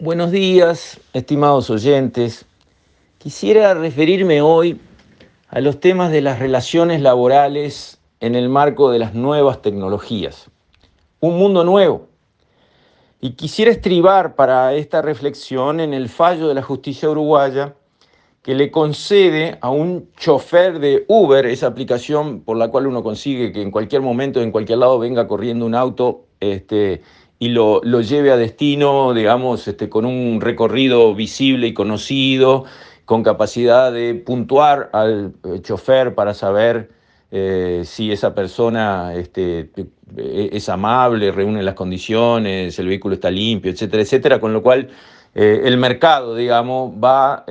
Buenos días, estimados oyentes. Quisiera referirme hoy a los temas de las relaciones laborales en el marco de las nuevas tecnologías. Un mundo nuevo. Y quisiera estribar para esta reflexión en el fallo de la justicia uruguaya que le concede a un chofer de Uber, esa aplicación por la cual uno consigue que en cualquier momento, en cualquier lado, venga corriendo un auto este, y lo, lo, lleve a destino, digamos, este, con un recorrido visible y conocido, con capacidad de puntuar al eh, chofer para saber eh, si esa persona este, e, es amable, reúne las condiciones, el vehículo está limpio, etcétera, etcétera, con lo cual eh, el mercado, digamos, va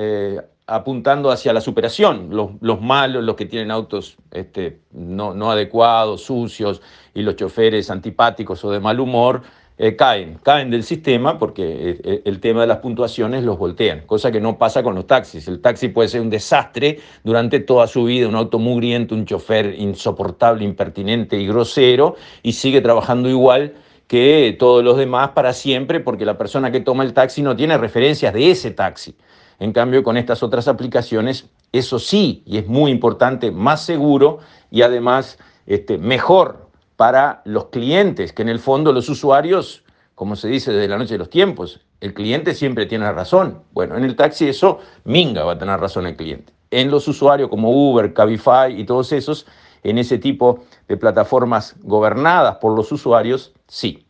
apuntando hacia la superación. Los, los, malos, los que tienen autos este, no, no adecuados, sucios, y los choferes antipáticos o de mal humor, eh, caen, caen del sistema porque eh, eh, el tema de las puntuaciones los voltean, cosa que no pasa con los taxis. El taxi puede ser un desastre durante toda su vida, un auto mugriento, un chofer insoportable, impertinente y grosero, y sigue trabajando igual que todos los demás para siempre porque la persona que toma el taxi no tiene referencias de ese taxi. En cambio, con estas otras aplicaciones, eso sí, y es muy importante, más seguro y además este, mejor para los clientes, que en el fondo los usuarios, como se dice desde la noche de los tiempos, el cliente siempre tiene razón. Bueno, en el taxi eso, minga va a tener razón el cliente. En los usuarios como Uber, Cabify y todos esos, en ese tipo de plataformas gobernadas por los usuarios, sí.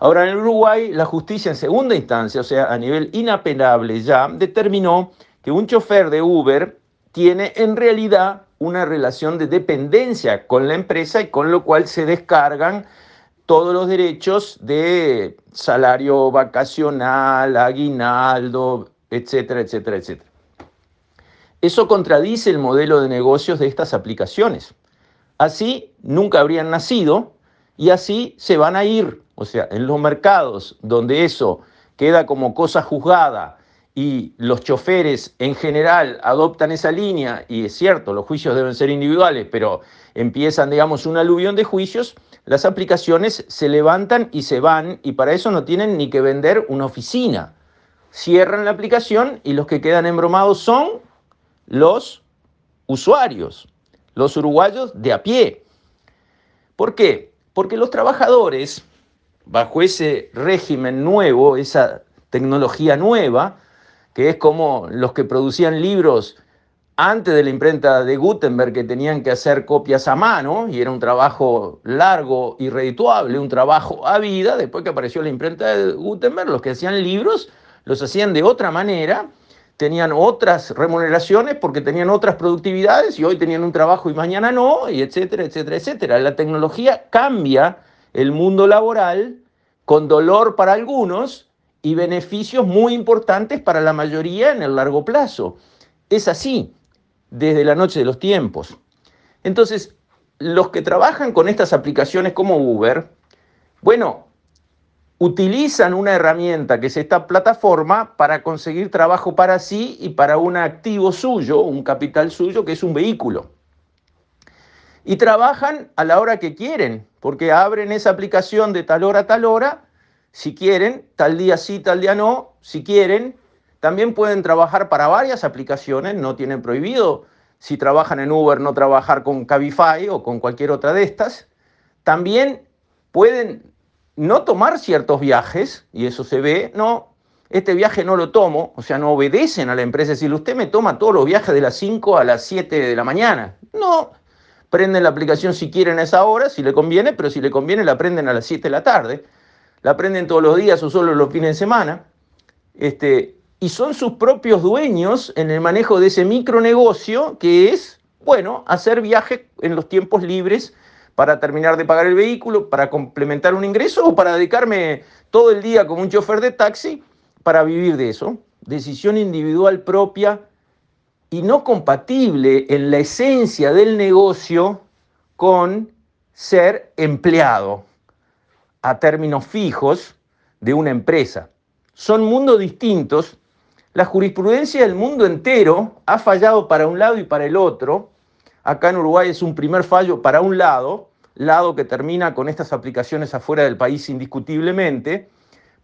Ahora, en Uruguay, la justicia en segunda instancia, o sea, a nivel inapelable ya, determinó que un chofer de Uber tiene en realidad una relación de dependencia con la empresa y con lo cual se descargan todos los derechos de salario vacacional, aguinaldo, etcétera, etcétera, etcétera. Eso contradice el modelo de negocios de estas aplicaciones. Así nunca habrían nacido y así se van a ir. O sea, en los mercados donde eso queda como cosa juzgada y los choferes en general adoptan esa línea, y es cierto, los juicios deben ser individuales, pero empiezan, digamos, un aluvión de juicios, las aplicaciones se levantan y se van, y para eso no tienen ni que vender una oficina. Cierran la aplicación y los que quedan embromados son los usuarios, los uruguayos de a pie. ¿Por qué? Porque los trabajadores, bajo ese régimen nuevo, esa tecnología nueva, que es como los que producían libros antes de la imprenta de Gutenberg que tenían que hacer copias a mano y era un trabajo largo y redituable, un trabajo a vida, después que apareció la imprenta de Gutenberg, los que hacían libros los hacían de otra manera, tenían otras remuneraciones porque tenían otras productividades y hoy tenían un trabajo y mañana no, y etcétera, etcétera, etcétera. La tecnología cambia el mundo laboral con dolor para algunos y beneficios muy importantes para la mayoría en el largo plazo. Es así, desde la noche de los tiempos. Entonces, los que trabajan con estas aplicaciones como Uber, bueno, utilizan una herramienta que es esta plataforma para conseguir trabajo para sí y para un activo suyo, un capital suyo, que es un vehículo. Y trabajan a la hora que quieren, porque abren esa aplicación de tal hora a tal hora si quieren, tal día sí, tal día no, si quieren. También pueden trabajar para varias aplicaciones, no tienen prohibido, si trabajan en Uber, no trabajar con Cabify o con cualquier otra de estas. También pueden no tomar ciertos viajes, y eso se ve, no, este viaje no lo tomo, o sea, no obedecen a la empresa. Es decir, usted me toma todos los viajes de las 5 a las 7 de la mañana. No, prenden la aplicación si quieren a esa hora, si le conviene, pero si le conviene la prenden a las 7 de la tarde la aprenden todos los días o solo los fines de semana, este, y son sus propios dueños en el manejo de ese micronegocio que es, bueno, hacer viajes en los tiempos libres para terminar de pagar el vehículo, para complementar un ingreso o para dedicarme todo el día como un chofer de taxi para vivir de eso. Decisión individual propia y no compatible en la esencia del negocio con ser empleado a términos fijos de una empresa. Son mundos distintos. La jurisprudencia del mundo entero ha fallado para un lado y para el otro. Acá en Uruguay es un primer fallo para un lado, lado que termina con estas aplicaciones afuera del país indiscutiblemente,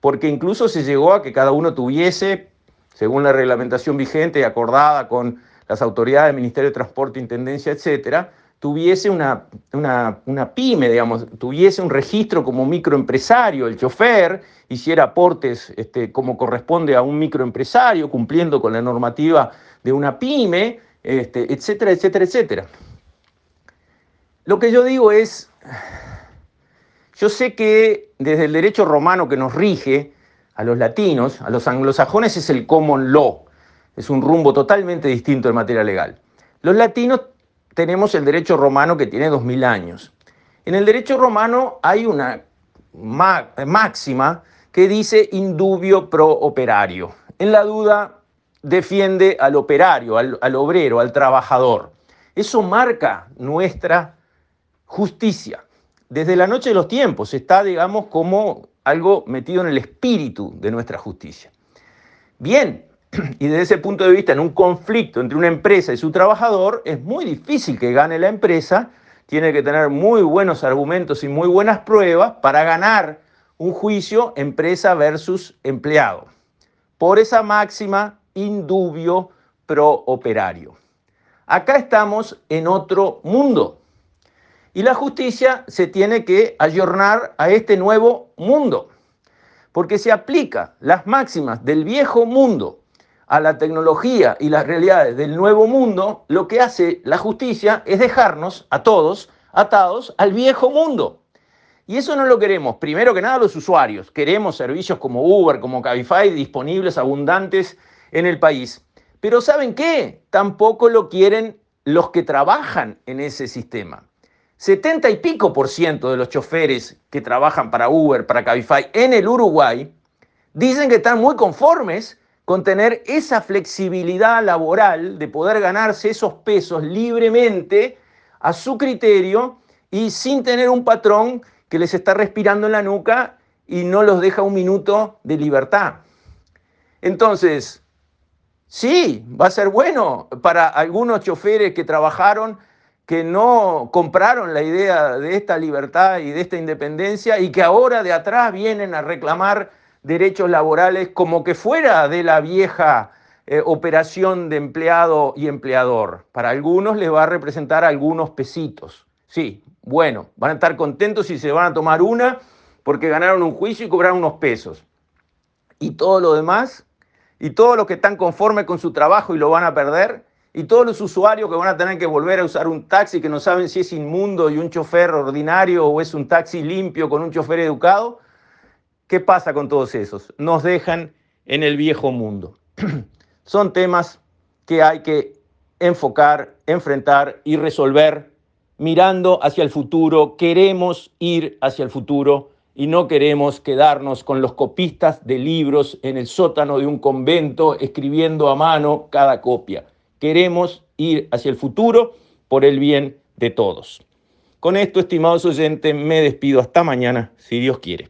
porque incluso se llegó a que cada uno tuviese, según la reglamentación vigente y acordada con las autoridades Ministerio de Transporte, Intendencia, etcétera, tuviese una, una, pyme, digamos, tuviese un registro como microempresario, el chofer hiciera aportes este, como corresponde a un microempresario, cumpliendo con la normativa de una pyme, este, etcétera, etcétera, etcétera. Lo que yo digo es, yo sé que desde el derecho romano que nos rige a los latinos, a los anglosajones es el common law, es un rumbo totalmente distinto en materia legal. Los latinos tenemos el derecho romano que tiene 2000 años. En el derecho romano hay una máxima que dice indubio pro operario. En la duda defiende al operario, al, al obrero, al trabajador. Eso marca nuestra justicia. Desde la noche de los tiempos está, digamos, como algo metido en el espíritu de nuestra justicia. Bien, y desde ese punto de vista, en un conflicto entre una empresa y su trabajador, es muy difícil que gane la empresa, tiene que tener muy buenos argumentos y muy buenas pruebas para ganar un juicio empresa versus empleado. Por esa máxima indubio pro operario. Acá estamos en otro mundo y la justicia se tiene que ayornar a este nuevo mundo, porque se aplica las máximas del viejo mundo a la tecnología y las realidades del nuevo mundo, lo que hace la justicia es dejarnos a todos atados al viejo mundo. Y eso no lo queremos, primero que nada los usuarios. Queremos servicios como Uber, como Cabify disponibles, abundantes en el país. Pero ¿saben qué? Tampoco lo quieren los que trabajan en ese sistema. 70 y pico por ciento de los choferes que trabajan para Uber, para Cabify en el Uruguay, dicen que están muy conformes con tener esa flexibilidad laboral de poder ganarse esos pesos libremente a su criterio y sin tener un patrón que les está respirando en la nuca y no los deja un minuto de libertad. Entonces, sí, va a ser bueno para algunos choferes que trabajaron, que no compraron la idea de esta libertad y de esta independencia y que ahora de atrás vienen a reclamar derechos laborales como que fuera de la vieja eh, operación de empleado y empleador. Para algunos les va a representar algunos pesitos. Sí, bueno, van a estar contentos si se van a tomar una porque ganaron un juicio y cobraron unos pesos. Y todo lo demás, y todos los que están conformes con su trabajo y lo van a perder, y todos los usuarios que van a tener que volver a usar un taxi que no saben si es inmundo y un chofer ordinario o es un taxi limpio con un chofer educado, ¿Qué pasa con todos esos? Nos dejan en el viejo mundo. Son temas que hay que enfocar, enfrentar y resolver mirando hacia el futuro. Queremos ir hacia el futuro y no queremos quedarnos con los copistas de libros en el sótano de un convento escribiendo a mano cada copia. Queremos ir hacia el futuro por el bien de todos. Con esto, estimados oyentes, me despido hasta mañana, si Dios quiere.